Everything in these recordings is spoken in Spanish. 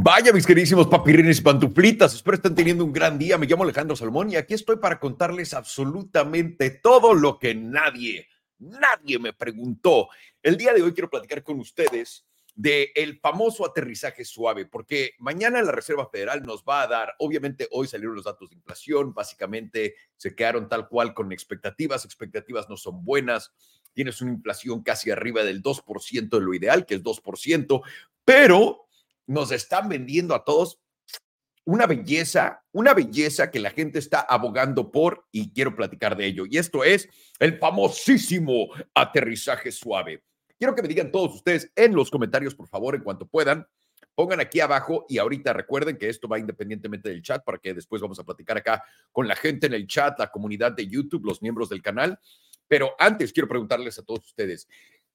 Vaya, mis queridísimos papirrines y pantuflitas, espero estén teniendo un gran día. Me llamo Alejandro Salmón y aquí estoy para contarles absolutamente todo lo que nadie, nadie me preguntó. El día de hoy quiero platicar con ustedes de el famoso aterrizaje suave, porque mañana la Reserva Federal nos va a dar, obviamente hoy salieron los datos de inflación, básicamente se quedaron tal cual con expectativas, expectativas no son buenas, tienes una inflación casi arriba del 2% de lo ideal, que es 2%, pero nos están vendiendo a todos una belleza, una belleza que la gente está abogando por y quiero platicar de ello. Y esto es el famosísimo aterrizaje suave. Quiero que me digan todos ustedes en los comentarios, por favor, en cuanto puedan. Pongan aquí abajo y ahorita recuerden que esto va independientemente del chat para que después vamos a platicar acá con la gente en el chat, la comunidad de YouTube, los miembros del canal. Pero antes quiero preguntarles a todos ustedes,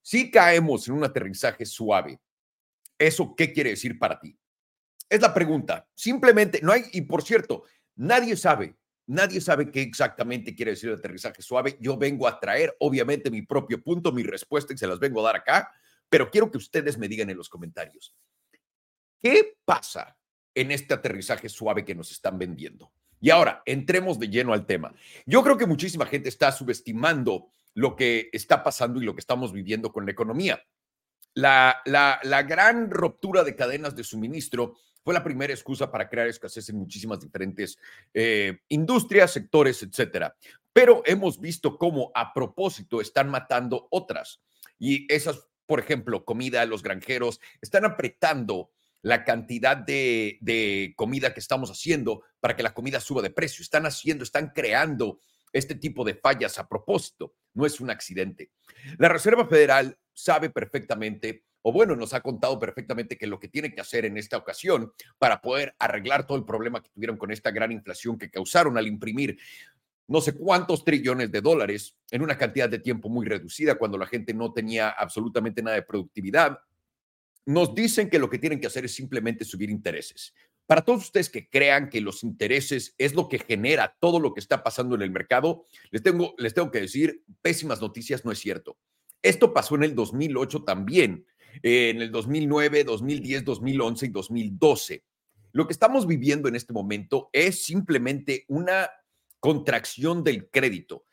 si caemos en un aterrizaje suave, ¿Eso qué quiere decir para ti? Es la pregunta. Simplemente, no hay, y por cierto, nadie sabe, nadie sabe qué exactamente quiere decir el aterrizaje suave. Yo vengo a traer, obviamente, mi propio punto, mi respuesta y se las vengo a dar acá, pero quiero que ustedes me digan en los comentarios, ¿qué pasa en este aterrizaje suave que nos están vendiendo? Y ahora, entremos de lleno al tema. Yo creo que muchísima gente está subestimando lo que está pasando y lo que estamos viviendo con la economía. La, la, gran ruptura de cadenas de suministro fue la primera excusa para crear escasez en muchísimas diferentes eh, industrias, sectores, etcétera. Pero hemos visto cómo a propósito están matando otras. Y esas, por ejemplo, comida, los granjeros, están apretando la cantidad de, de, comida que estamos haciendo para que la comida suba de precio. Están haciendo, están creando este tipo de fallas a propósito. No es un accidente. La Reserva Federal sabe perfectamente, o bueno, nos ha contado perfectamente que lo que tiene que hacer en esta ocasión para poder arreglar todo el problema que tuvieron con esta gran inflación que causaron al imprimir no sé cuántos trillones de dólares en una cantidad de tiempo muy reducida cuando la gente no tenía absolutamente nada de productividad, nos dicen que lo que tienen que hacer es simplemente subir intereses. Para todos ustedes que crean que los intereses es lo que genera todo lo que está pasando en el mercado, les tengo, les tengo que decir, pésimas noticias, no es cierto. Esto pasó en el 2008 también, en el 2009, 2010, 2011 y 2012. Lo que estamos viviendo en este momento es simplemente una contracción del crédito.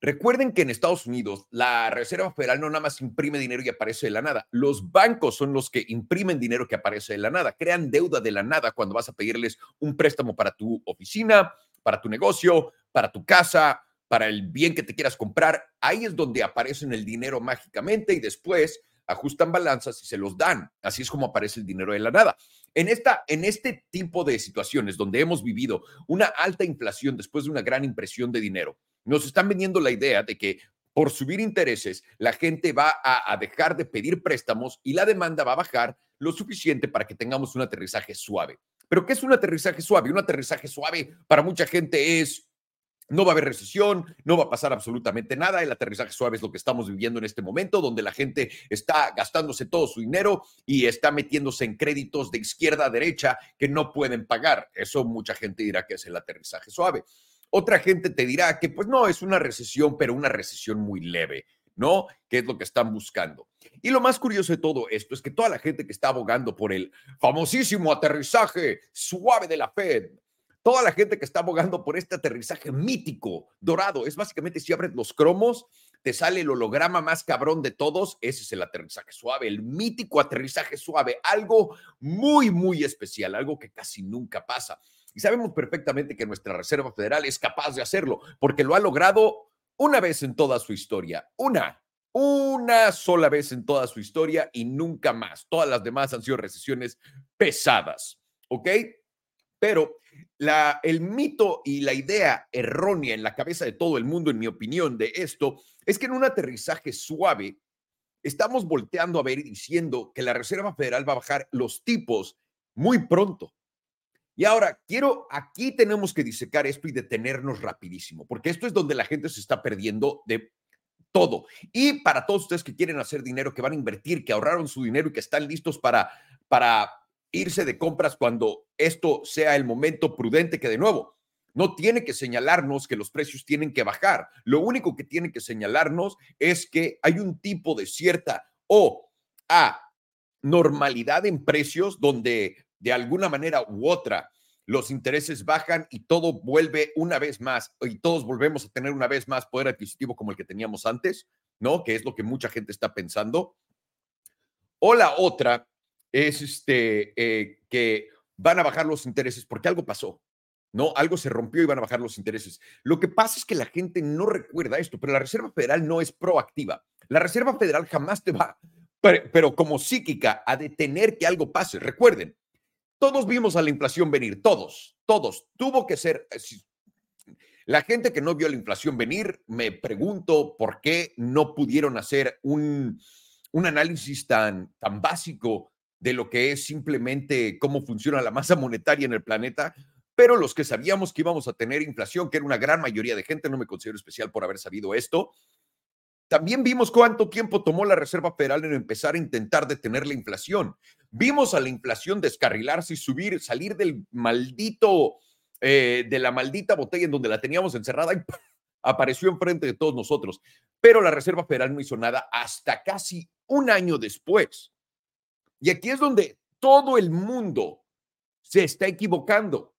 Recuerden que en Estados Unidos la Reserva Federal no nada más imprime dinero y aparece de la nada. Los bancos son los que imprimen dinero que aparece de la nada, crean deuda de la nada cuando vas a pedirles un préstamo para tu oficina, para tu negocio, para tu casa, para el bien que te quieras comprar, ahí es donde aparecen el dinero mágicamente y después ajustan balanzas y se los dan. Así es como aparece el dinero de la nada. En, esta, en este tipo de situaciones donde hemos vivido una alta inflación después de una gran impresión de dinero, nos están vendiendo la idea de que por subir intereses, la gente va a, dejar de pedir préstamos y la demanda va a bajar lo suficiente para que tengamos un aterrizaje suave. Pero ¿qué es un aterrizaje suave? Un aterrizaje suave para mucha gente es no va a haber recesión, no va a pasar absolutamente nada. El aterrizaje suave es lo que estamos viviendo en este momento, donde la gente está gastándose todo su dinero y está metiéndose en créditos de izquierda a derecha que no pueden pagar. Eso mucha gente dirá que es el aterrizaje suave. Otra gente te dirá que pues no, es una recesión, pero una recesión muy leve, ¿no? Que es lo que están buscando. Y lo más curioso de todo esto es que toda la gente que está abogando por el famosísimo aterrizaje suave de la Fed, toda la gente que está abogando por este aterrizaje mítico, dorado, es básicamente si abres los cromos, te sale el holograma más cabrón de todos, ese es el aterrizaje suave, el mítico aterrizaje suave, algo muy, muy especial, algo que casi nunca pasa. Y sabemos perfectamente que nuestra Reserva Federal es capaz de hacerlo, porque lo ha logrado una vez en toda su historia, una, una sola vez en toda su historia y nunca más. Todas las demás han sido recesiones pesadas, ¿ok? Pero la, el mito y la idea errónea en la cabeza de todo el mundo, en mi opinión, de esto, es que en un aterrizaje suave estamos volteando a ver y diciendo que la Reserva Federal va a bajar los tipos muy pronto. Y ahora, quiero, aquí tenemos que disecar esto y detenernos rapidísimo, porque esto es donde la gente se está perdiendo de todo. Y para todos ustedes que quieren hacer dinero, que van a invertir, que ahorraron su dinero y que están listos para, para irse de compras cuando esto sea el momento prudente que de nuevo no tiene que señalarnos que los precios tienen que bajar. Lo único que tiene que señalarnos es que hay un tipo de cierta o a normalidad en precios donde de alguna manera u otra los intereses bajan y todo vuelve una vez más, y todos volvemos a tener una vez más poder adquisitivo como el que teníamos antes, ¿no? Que es lo que mucha gente está pensando. O la otra es este, eh, que van a bajar los intereses porque algo pasó, ¿no? Algo se rompió y van a bajar los intereses. Lo que pasa es que la gente no recuerda esto, pero la Reserva Federal no es proactiva. La Reserva Federal jamás te va, pero como psíquica, a detener que algo pase. Recuerden, todos vimos a la inflación venir, todos, todos. Tuvo que ser... Eh, la gente que no vio la inflación venir, me pregunto por qué no pudieron hacer un, un análisis tan, tan básico de lo que es simplemente cómo funciona la masa monetaria en el planeta, pero los que sabíamos que íbamos a tener inflación, que era una gran mayoría de gente, no me considero especial por haber sabido esto, también vimos cuánto tiempo tomó la Reserva Federal en empezar a intentar detener la inflación. Vimos a la inflación descarrilarse y subir, salir del maldito, eh, de la maldita botella en donde la teníamos encerrada y apareció enfrente de todos nosotros. Pero la Reserva Federal no hizo nada hasta casi un año después. Y aquí es donde todo el mundo se está equivocando.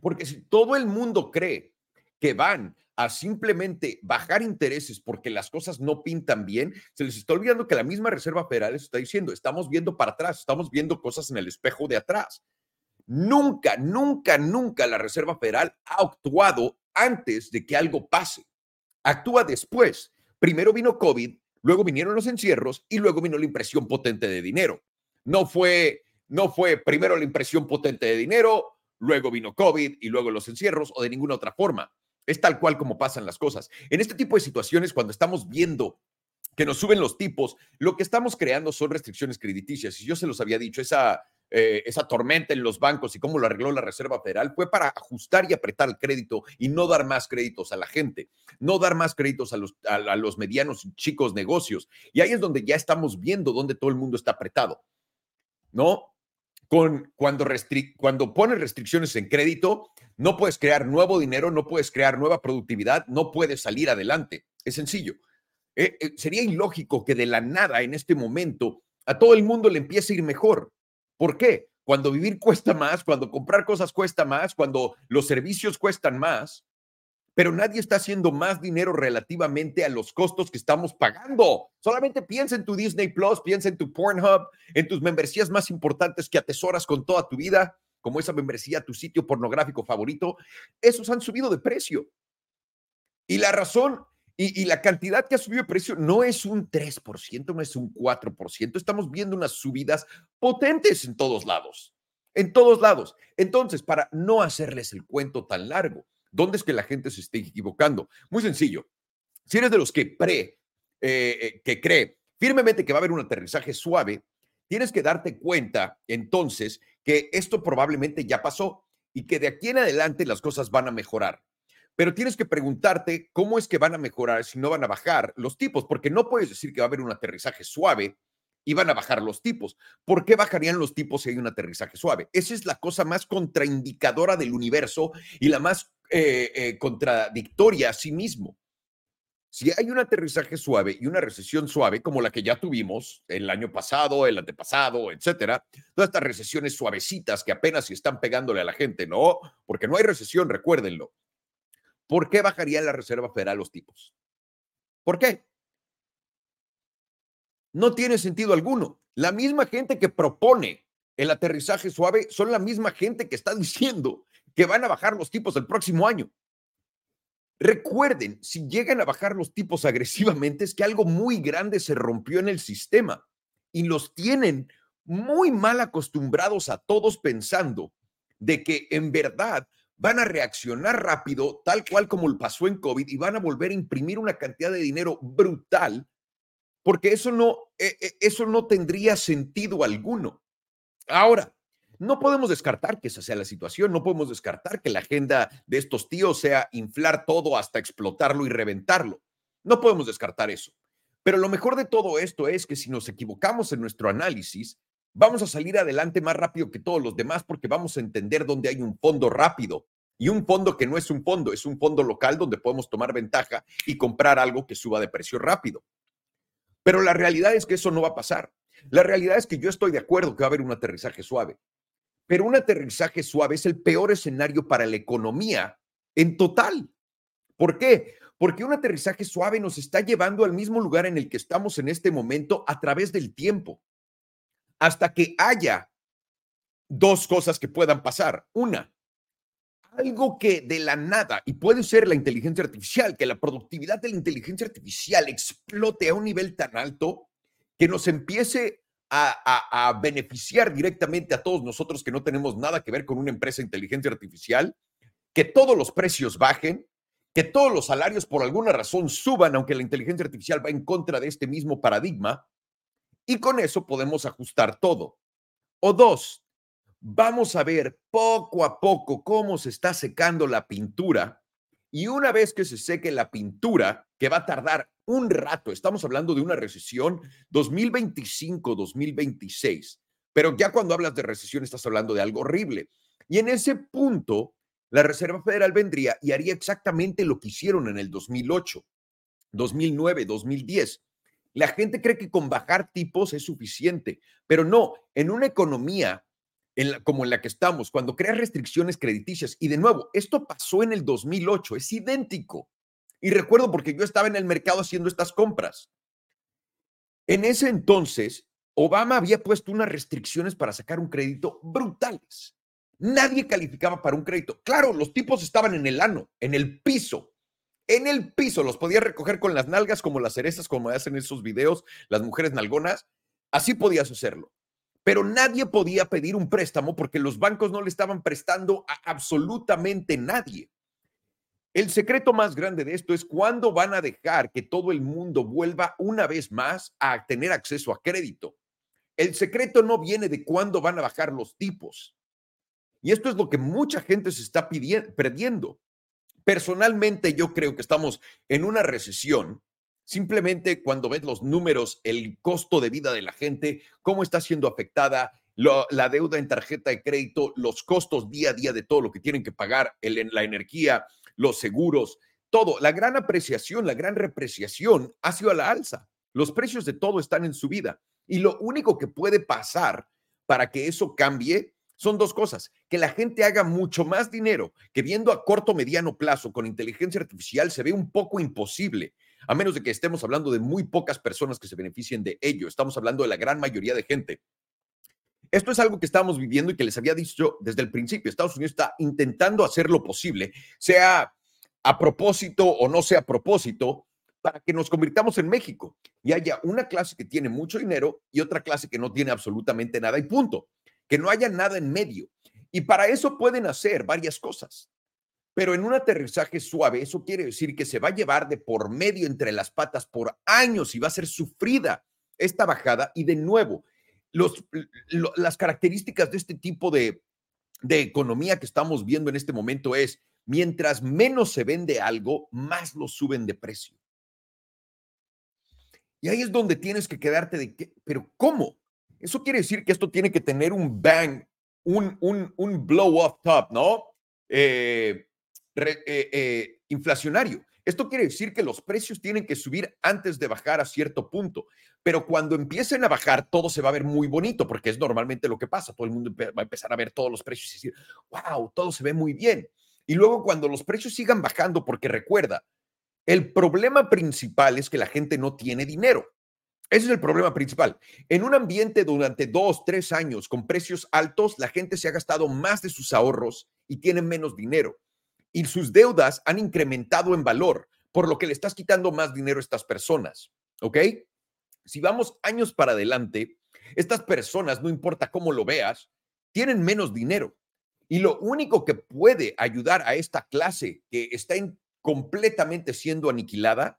Porque si todo el mundo cree que van a simplemente bajar intereses porque las cosas no pintan bien, se les está olvidando que la misma Reserva Federal está diciendo, estamos viendo para atrás, estamos viendo cosas en el espejo de atrás. Nunca, nunca, nunca la Reserva Federal ha actuado antes de que algo pase. Actúa después. Primero vino COVID, luego vinieron los encierros y luego vino la impresión potente de dinero. No fue, no fue primero la impresión potente de dinero, luego vino COVID y luego los encierros o de ninguna otra forma. Es tal cual como pasan las cosas. En este tipo de situaciones, cuando estamos viendo que nos suben los tipos, lo que estamos creando son restricciones crediticias. Y yo se los había dicho, esa, eh, esa tormenta en los bancos y cómo lo arregló la Reserva Federal fue para ajustar y apretar el crédito y no dar más créditos a la gente, no dar más créditos a los, a los medianos y chicos negocios. Y ahí es donde ya estamos viendo dónde todo el mundo está apretado, ¿no? Con, cuando, cuando pones restricciones en crédito, no puedes crear nuevo dinero, no puedes crear nueva productividad, no puedes salir adelante. Es sencillo. Eh, eh, sería ilógico que de la nada en este momento a todo el mundo le empiece a ir mejor. ¿Por qué? Cuando vivir cuesta más, cuando comprar cosas cuesta más, cuando los servicios cuestan más, pero nadie está haciendo más dinero relativamente a los costos que estamos pagando. Solamente piensa en tu Disney Plus, piensa en tu Pornhub, en tus membresías más importantes que atesoras con toda tu vida, como esa membresía tu sitio pornográfico favorito. Esos han subido de precio. Y la razón y, y, la cantidad que ha subido de precio no es un 3%, no es un 4%. Estamos viendo unas subidas potentes en todos lados. En todos lados. Entonces, para no hacerles el cuento tan largo, ¿Dónde es que la gente se esté equivocando? Muy sencillo. Si eres de los que pre, eh, eh, que cree firmemente que va a haber un aterrizaje suave, tienes que darte cuenta entonces que esto probablemente ya pasó y que de aquí en adelante las cosas van a mejorar. Pero tienes que preguntarte cómo es que van a mejorar si no van a bajar los tipos, porque no puedes decir que va a haber un aterrizaje suave y van a bajar los tipos. ¿Por qué bajarían los tipos si hay un aterrizaje suave? Esa es la cosa más contraindicadora del universo y la más eh, eh, contradictoria a sí mismo. Si hay un aterrizaje suave y una recesión suave, como la que ya tuvimos el año pasado, el antepasado, etcétera, todas estas recesiones suavecitas que apenas se están pegándole a la gente, no, porque no hay recesión, recuérdenlo. ¿Por qué bajaría la Reserva Federal los tipos? ¿Por qué? No tiene sentido alguno. La misma gente que propone el aterrizaje suave son la misma gente que está diciendo que van a bajar los tipos el próximo año. Recuerden, si llegan a bajar los tipos agresivamente es que algo muy grande se rompió en el sistema y los tienen muy mal acostumbrados a todos pensando de que en verdad van a reaccionar rápido, tal cual como pasó en COVID, y van a volver a imprimir una cantidad de dinero brutal porque eso no, eh, eh, eso no tendría sentido alguno. Ahora, no podemos descartar que esa sea la situación, no podemos descartar que la agenda de estos tíos sea inflar todo hasta explotarlo y reventarlo. No podemos descartar eso. Pero lo mejor de todo esto es que si nos equivocamos en nuestro análisis, vamos a salir adelante más rápido que todos los demás porque vamos a entender dónde hay un fondo rápido y un fondo que no es un fondo, es un fondo local donde podemos tomar ventaja y comprar algo que suba de precio rápido. Pero la realidad es que eso no va a pasar. La realidad es que yo estoy de acuerdo que va a haber un aterrizaje suave. pero un aterrizaje suave es el peor escenario para la economía en total. ¿Por qué? Porque un aterrizaje suave nos está llevando al mismo lugar en el que estamos en este momento a través del tiempo, hasta que haya dos cosas que puedan pasar. Una, algo que de la nada, y puede ser la inteligencia artificial, que la productividad de la inteligencia artificial explote a un nivel tan alto que nos empiece a, beneficiar directamente a todos nosotros que no tenemos nada que ver con una empresa de inteligencia artificial, que todos los precios bajen, que todos los salarios por alguna razón suban, aunque la inteligencia artificial va en contra de este mismo paradigma, y con eso podemos ajustar todo. O dos, vamos a ver poco a poco cómo se está secando la pintura y una vez que se seque la pintura, que va a tardar un rato, estamos hablando de una recesión 2025-2026, pero ya cuando hablas de recesión estás hablando de algo horrible. Y en ese punto, la Reserva Federal vendría y haría exactamente lo que hicieron en el 2008, 2009, 2010. La gente cree que con bajar tipos es suficiente, pero no, en una economía como en la que estamos, cuando creas restricciones crediticias, y de nuevo, esto pasó en el 2008, es idéntico. Y recuerdo porque yo estaba en el mercado haciendo estas compras. En ese entonces, Obama había puesto unas restricciones para sacar un crédito brutales. Nadie calificaba para un crédito. Claro, los tipos estaban en el ano, en el piso. En el piso los podía recoger con las nalgas como las cerezas, como hacen esos videos las mujeres nalgonas. Así podías hacerlo pero nadie podía pedir un préstamo porque los bancos no le estaban prestando a absolutamente nadie. El secreto más grande de esto es cuándo van a dejar que todo el mundo vuelva una vez más a tener acceso a crédito. El secreto no viene de cuándo van a bajar los tipos. Y esto es lo que mucha gente se está pidiendo, perdiendo. Personalmente yo creo que estamos en una recesión Simplemente cuando ves los números, el costo de vida de la gente, cómo está siendo afectada, la deuda en tarjeta de crédito, los costos día a día de todo lo que tienen que pagar, el, la energía, los seguros, todo. La gran apreciación, la gran repreciación ha sido a la alza. Los precios de todo están en subida. Y lo único que puede pasar para que eso cambie son dos cosas. Que la gente haga mucho más dinero, que viendo a corto, mediano plazo con inteligencia artificial se ve un poco imposible a menos de que estemos hablando de muy pocas personas que se beneficien de ello. Estamos hablando de la gran mayoría de gente. Esto es algo que estamos viviendo y que les había dicho desde el principio. Estados Unidos está intentando hacer lo posible, sea a propósito o no sea a propósito, para que nos convirtamos en México y haya una clase que tiene mucho dinero y otra clase que no tiene absolutamente nada y punto. Que no haya nada en medio. Y para eso pueden hacer varias cosas. Pero en un aterrizaje suave, eso quiere decir que se va a llevar de por medio entre las patas por años y va a ser sufrida esta bajada. Y de nuevo, las características de este tipo de, economía que estamos viendo en este momento es, mientras menos se vende algo, más lo suben de precio. Y ahí es donde tienes que quedarte de, qué, pero ¿cómo? Eso quiere decir que esto tiene que tener un bang, un, un, un blow off top, ¿no? Eh, eh, eh, inflacionario. Esto quiere decir que los precios tienen que subir antes de bajar a cierto punto, pero cuando empiecen a bajar, todo se va a ver muy bonito, porque es normalmente lo que pasa. Todo el mundo va a empezar a ver todos los precios y decir, wow, todo se ve muy bien. Y luego cuando los precios sigan bajando, porque recuerda, el problema principal es que la gente no tiene dinero. Ese es el problema principal. En un ambiente durante dos, tres años con precios altos, la gente se ha gastado más de sus ahorros y tiene menos dinero y sus deudas han incrementado en valor, por lo que le estás quitando más dinero a estas personas. ¿Ok? Si vamos años para adelante, estas personas, no importa cómo lo veas, tienen menos dinero. Y lo único que puede ayudar a esta clase que está completamente siendo aniquilada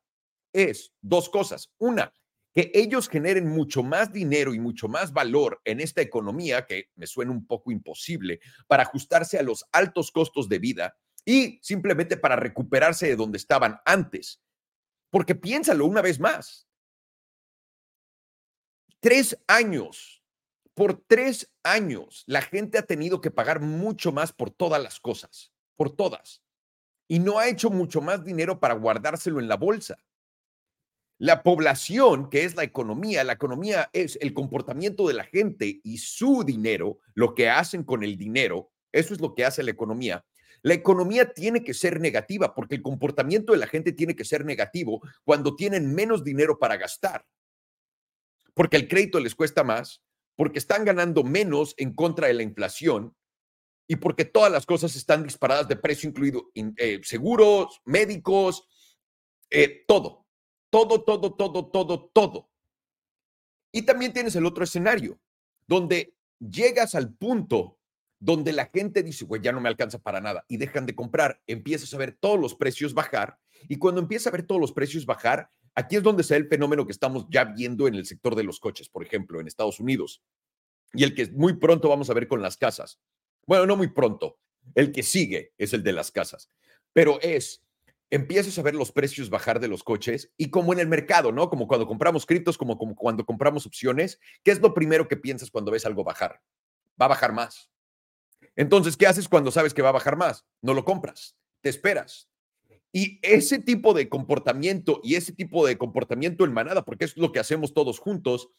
es dos cosas. Una, que ellos generen mucho más dinero y mucho más valor en esta economía, que me suena un poco imposible, para ajustarse a los altos costos de vida y simplemente para recuperarse de donde estaban antes. Porque piénsalo una vez más. Tres años, por tres años, la gente ha tenido que pagar mucho más por todas las cosas, por todas. Y no ha hecho mucho más dinero para guardárselo en la bolsa. La población, que es la economía, la economía es el comportamiento de la gente y su dinero, lo que hacen con el dinero, eso es lo que hace la economía. La economía tiene que ser negativa porque el comportamiento de la gente tiene que ser negativo cuando tienen menos dinero para gastar. Porque el crédito les cuesta más, porque están ganando menos en contra de la inflación y porque todas las cosas están disparadas de precio, incluido eh, seguros, médicos, eh, todo. Todo, todo, todo, todo, todo. Y también tienes el otro escenario, donde llegas al punto donde la gente dice, güey, ya no me alcanza para nada y dejan de comprar, empiezas a ver todos los precios bajar y cuando empieza a ver todos los precios bajar, aquí es donde se da el fenómeno que estamos ya viendo en el sector de los coches, por ejemplo, en Estados Unidos y el que muy pronto vamos a ver con las casas. Bueno, no muy pronto, el que sigue es el de las casas, pero es empiezas a ver los precios bajar de los coches y como en el mercado, ¿no? Como cuando compramos criptos, como, como cuando compramos opciones, ¿qué es lo primero que piensas cuando ves algo bajar? Va a bajar más. Entonces, ¿qué haces cuando sabes que va a bajar más? No lo compras, te esperas. Y ese tipo de comportamiento y ese tipo de comportamiento en manada, porque es lo que hacemos todos juntos,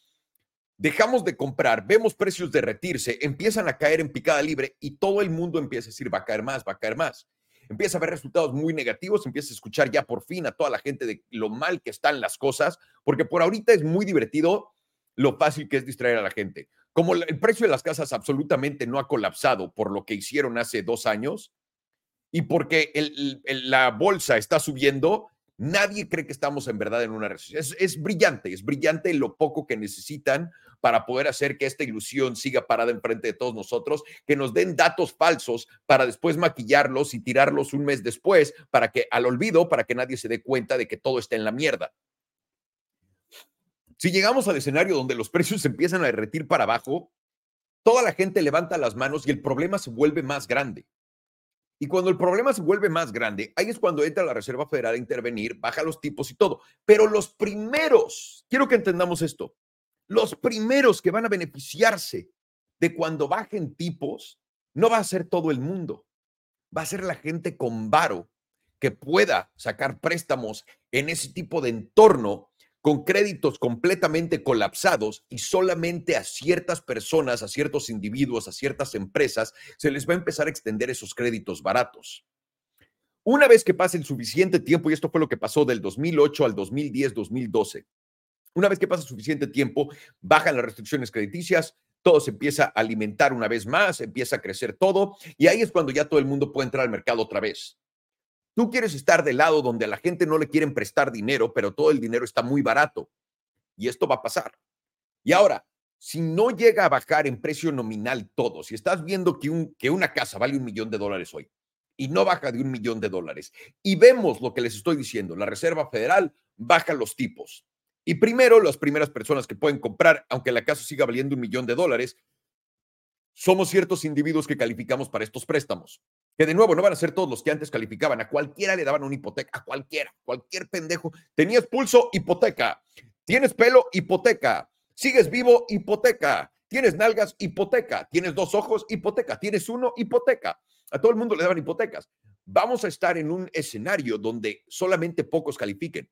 dejamos de comprar, vemos precios derretirse, empiezan a caer en picada libre y todo el mundo empieza a decir, va a caer más, va a caer más empieza a ver resultados muy negativos, empieza a escuchar ya por fin a toda la gente de lo mal que están las cosas, porque por ahorita es muy divertido lo fácil que es distraer a la gente. Como el precio de las casas absolutamente no ha colapsado por lo que hicieron hace dos años y porque la bolsa está subiendo, Nadie cree que estamos en verdad en una recesión. Es, brillante, es brillante lo poco que necesitan para poder hacer que esta ilusión siga parada enfrente de todos nosotros, que nos den datos falsos para después maquillarlos y tirarlos un mes después para que al olvido, para que nadie se dé cuenta de que todo está en la mierda. Si llegamos al escenario donde los precios empiezan a derretir para abajo, toda la gente levanta las manos y el problema se vuelve más grande. Y cuando el problema se vuelve más grande, ahí es cuando entra la Reserva Federal a intervenir, baja los tipos y todo. Pero los primeros, quiero que entendamos esto, los primeros que van a beneficiarse de cuando bajen tipos, no va a ser todo el mundo, va a ser la gente con varo que pueda sacar préstamos en ese tipo de entorno con créditos completamente colapsados y solamente a ciertas personas, a ciertos individuos, a ciertas empresas, se les va a empezar a extender esos créditos baratos. Una vez que pase el suficiente tiempo, y esto fue lo que pasó del 2008 al 2010, 2012, una vez que pasa suficiente tiempo, bajan las restricciones crediticias, todo se empieza a alimentar una vez más, empieza a crecer todo, y ahí es cuando ya todo el mundo puede entrar al mercado otra vez. Tú quieres estar del lado donde a la gente no le quieren prestar dinero, pero todo el dinero está muy barato. Y esto va a pasar. Y ahora, si no llega a bajar en precio nominal todo, si estás viendo que, un, que una casa vale un millón de dólares hoy y no baja de un millón de dólares, y vemos lo que les estoy diciendo, la Reserva Federal baja los tipos. Y primero, las primeras personas que pueden comprar, aunque la casa siga valiendo un millón de dólares, somos ciertos individuos que calificamos para estos préstamos que de nuevo no van a ser todos los que antes calificaban, a cualquiera le daban una hipoteca, a cualquiera, cualquier pendejo. Tenías pulso, hipoteca. Tienes pelo, hipoteca. Sigues vivo, hipoteca. Tienes nalgas, hipoteca. Tienes dos ojos, hipoteca. Tienes uno, hipoteca. A todo el mundo le daban hipotecas. Vamos a estar en un escenario donde solamente pocos califiquen.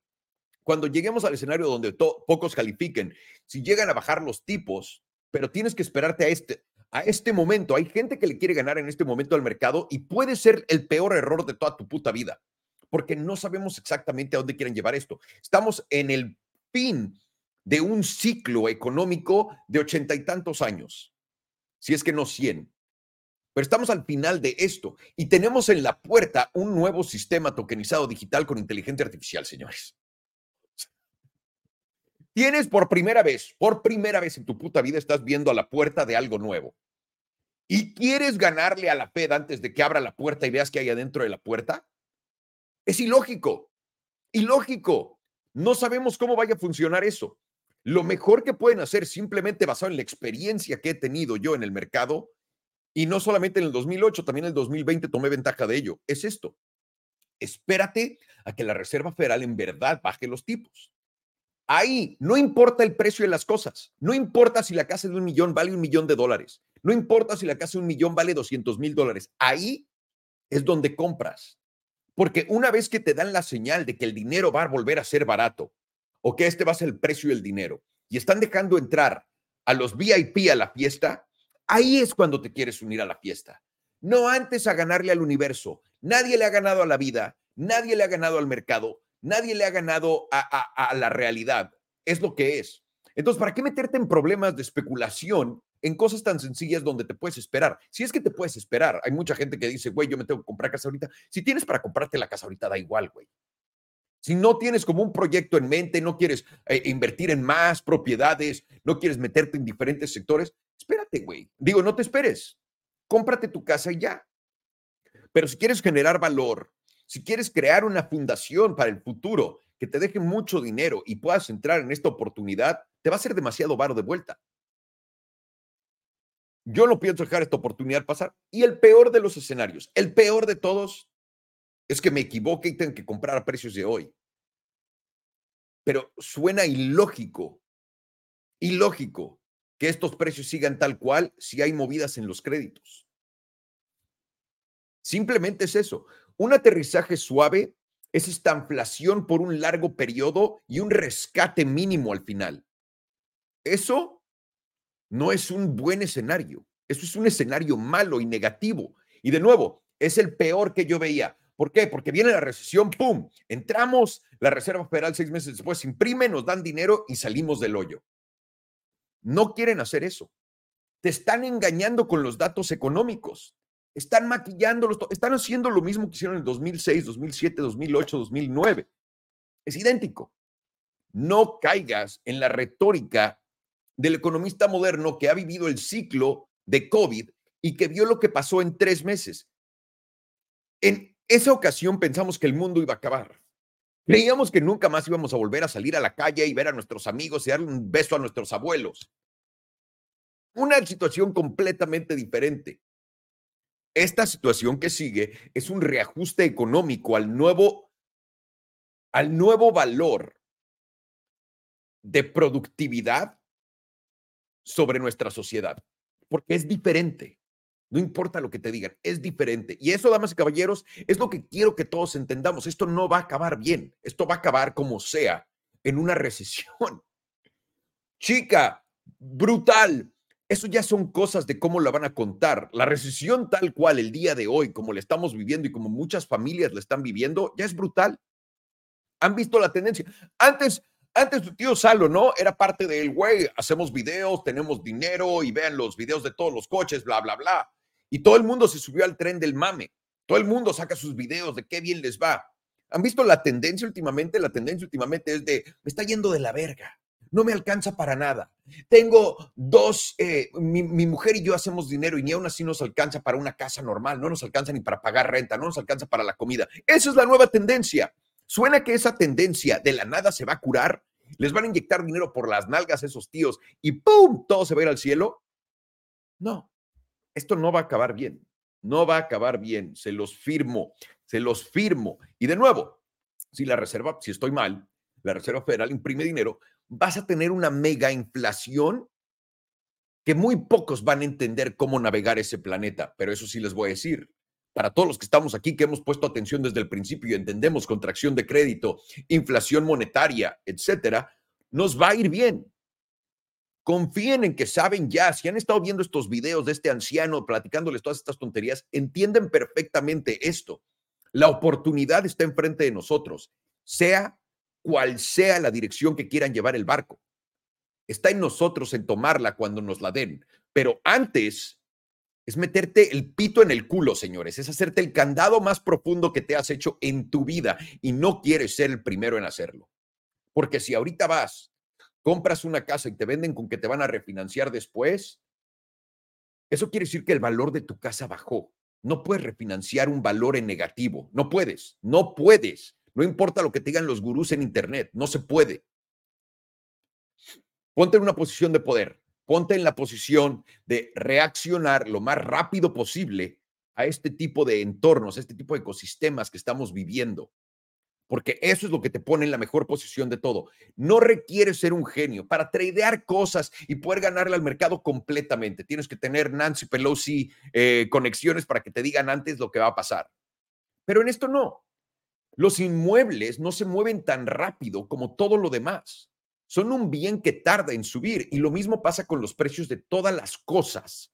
Cuando lleguemos al escenario donde pocos califiquen, si llegan a bajar los tipos, pero tienes que esperarte a este, a este momento. Hay gente que le quiere ganar en este momento al mercado y puede ser el peor error de toda tu puta vida, porque no sabemos exactamente a dónde quieren llevar esto. Estamos en el fin de un ciclo económico de ochenta y tantos años, si es que no cien. Pero estamos al final de esto y tenemos en la puerta un nuevo sistema tokenizado digital con inteligencia artificial, señores. Tienes por primera vez, por primera vez en tu puta vida estás viendo a la puerta de algo nuevo. ¿Y quieres ganarle a la Fed antes de que abra la puerta y veas qué hay adentro de la puerta? Es ilógico. Ilógico. No sabemos cómo vaya a funcionar eso. Lo mejor que pueden hacer, simplemente basado en la experiencia que he tenido yo en el mercado, y no solamente en el 2008, también en el 2020 tomé ventaja de ello, es esto. Espérate a que la Reserva Federal en verdad baje los tipos. Ahí no importa el precio de las cosas, no importa si la casa de un millón vale un millón de dólares, no importa si la casa de un millón vale 200 mil dólares, ahí es donde compras. Porque una vez que te dan la señal de que el dinero va a volver a ser barato, o que este va a ser el precio del dinero y están dejando entrar a los VIP a la fiesta, ahí es cuando te quieres unir a la fiesta. No antes a ganarle al universo. Nadie le ha ganado a la vida, nadie le ha ganado al mercado, nadie le ha ganado a, la realidad. Es lo que es. Entonces, ¿para qué meterte en problemas de especulación en cosas tan sencillas donde te puedes esperar? Si es que te puedes esperar, hay mucha gente que dice, güey, yo me tengo que comprar casa ahorita. Si tienes para comprarte la casa ahorita, da igual, güey. Si no tienes como un proyecto en mente, no quieres eh, invertir en más propiedades, no quieres meterte en diferentes sectores, espérate, güey. Digo, no te esperes. Cómprate tu casa y ya. Pero si quieres generar valor, si quieres crear una fundación para el futuro que te deje mucho dinero y puedas entrar en esta oportunidad, te va a ser demasiado varo de vuelta. Yo no pienso dejar esta oportunidad pasar. Y el peor de los escenarios, el peor de todos, es que me equivoque y tenga que comprar a precios de hoy. Pero suena ilógico, ilógico que estos precios sigan tal cual si hay movidas en los créditos. Simplemente es eso. Un aterrizaje suave es esta inflación por un largo periodo y un rescate mínimo al final. Eso no es un buen escenario. Eso es un escenario malo y negativo. Y de nuevo, es el peor que yo veía. ¿Por qué? Porque viene la recesión, ¡pum! Entramos, la Reserva Federal seis meses después imprime, nos dan dinero y salimos del hoyo. No quieren hacer eso. Te están engañando con los datos económicos. Están maquillándolos, están haciendo lo mismo que hicieron en 2006, 2007, 2008, 2009. Es idéntico. No caigas en la retórica del economista moderno que ha vivido el ciclo de COVID y que vio lo que pasó en tres meses. En esa ocasión pensamos que el mundo iba a acabar. Creíamos que nunca más íbamos a volver a salir a la calle y ver a nuestros amigos y darle un beso a nuestros abuelos. Una situación completamente diferente. Esta situación que sigue es un reajuste económico al nuevo, al nuevo valor de productividad sobre nuestra sociedad, porque es diferente. No importa lo que te digan, es diferente. Y eso, damas y caballeros, es lo que quiero que todos entendamos. Esto no va a acabar bien. Esto va a acabar como sea, en una recesión. Chica, brutal. Eso ya son cosas de cómo la van a contar. La recesión tal cual el día de hoy, como la estamos viviendo y como muchas familias la están viviendo, ya es brutal. Han visto la tendencia. Antes, antes tu tío Salo, ¿no? Era parte del, güey, hacemos videos, tenemos dinero y vean los videos de todos los coches, bla, bla, bla. Y todo el mundo se subió al tren del mame. Todo el mundo saca sus videos de qué bien les va. ¿Han visto la tendencia últimamente? La tendencia últimamente es de, me está yendo de la verga. No me alcanza para nada. Tengo dos, eh, mi, mi, mujer y yo hacemos dinero y ni aún así nos alcanza para una casa normal, no nos alcanza ni para pagar renta, no nos alcanza para la comida. Esa es la nueva tendencia. Suena que esa tendencia de la nada se va a curar, les van a inyectar dinero por las nalgas a esos tíos y ¡pum! Todo se va a ir al cielo. No, esto no va a acabar bien, no va a acabar bien, se los firmo, se los firmo. Y de nuevo, si la Reserva, si estoy mal, la Reserva Federal imprime dinero, vas a tener una mega inflación que muy pocos van a entender cómo navegar ese planeta, pero eso sí les voy a decir. Para todos los que estamos aquí, que hemos puesto atención desde el principio y entendemos contracción de crédito, inflación monetaria, etcétera, nos va a ir bien. Confíen en que saben ya, si han estado viendo estos videos de este anciano platicándoles todas estas tonterías, entienden perfectamente esto. La oportunidad está enfrente de nosotros, sea cual sea la dirección que quieran llevar el barco. Está en nosotros en tomarla cuando nos la den, pero antes es meterte el pito en el culo, señores, es hacerte el candado más profundo que te has hecho en tu vida y no quieres ser el primero en hacerlo. Porque si ahorita vas compras una casa y te venden con que te van a refinanciar después, eso quiere decir que el valor de tu casa bajó. No puedes refinanciar un valor en negativo. No puedes, no puedes. No importa lo que te digan los gurús en Internet, no se puede. Ponte en una posición de poder, ponte en la posición de reaccionar lo más rápido posible a este tipo de entornos, a este tipo de ecosistemas que estamos viviendo porque eso es lo que te pone en la mejor posición de todo. No requiere ser un genio para tradear cosas y poder ganarle al mercado completamente. Tienes que tener Nancy Pelosi eh, conexiones para que te digan antes lo que va a pasar. Pero en esto no. Los inmuebles no se mueven tan rápido como todo lo demás. Son un bien que tarda en subir y lo mismo pasa con los precios de todas las cosas.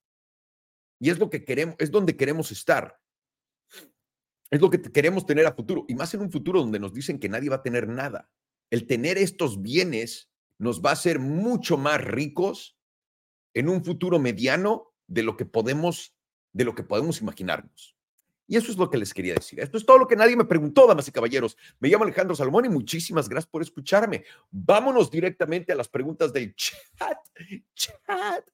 Y es lo que queremos, es donde queremos estar. Es lo que queremos tener a futuro y más en un futuro donde nos dicen que nadie va a tener nada. El tener estos bienes nos va a hacer mucho más ricos en un futuro mediano de lo que podemos de lo que podemos imaginarnos. Y eso es lo que les quería decir. Esto es todo lo que nadie me preguntó, damas y caballeros. Me llamo Alejandro Salomón y muchísimas gracias por escucharme. Vámonos directamente a las preguntas del chat. Chat.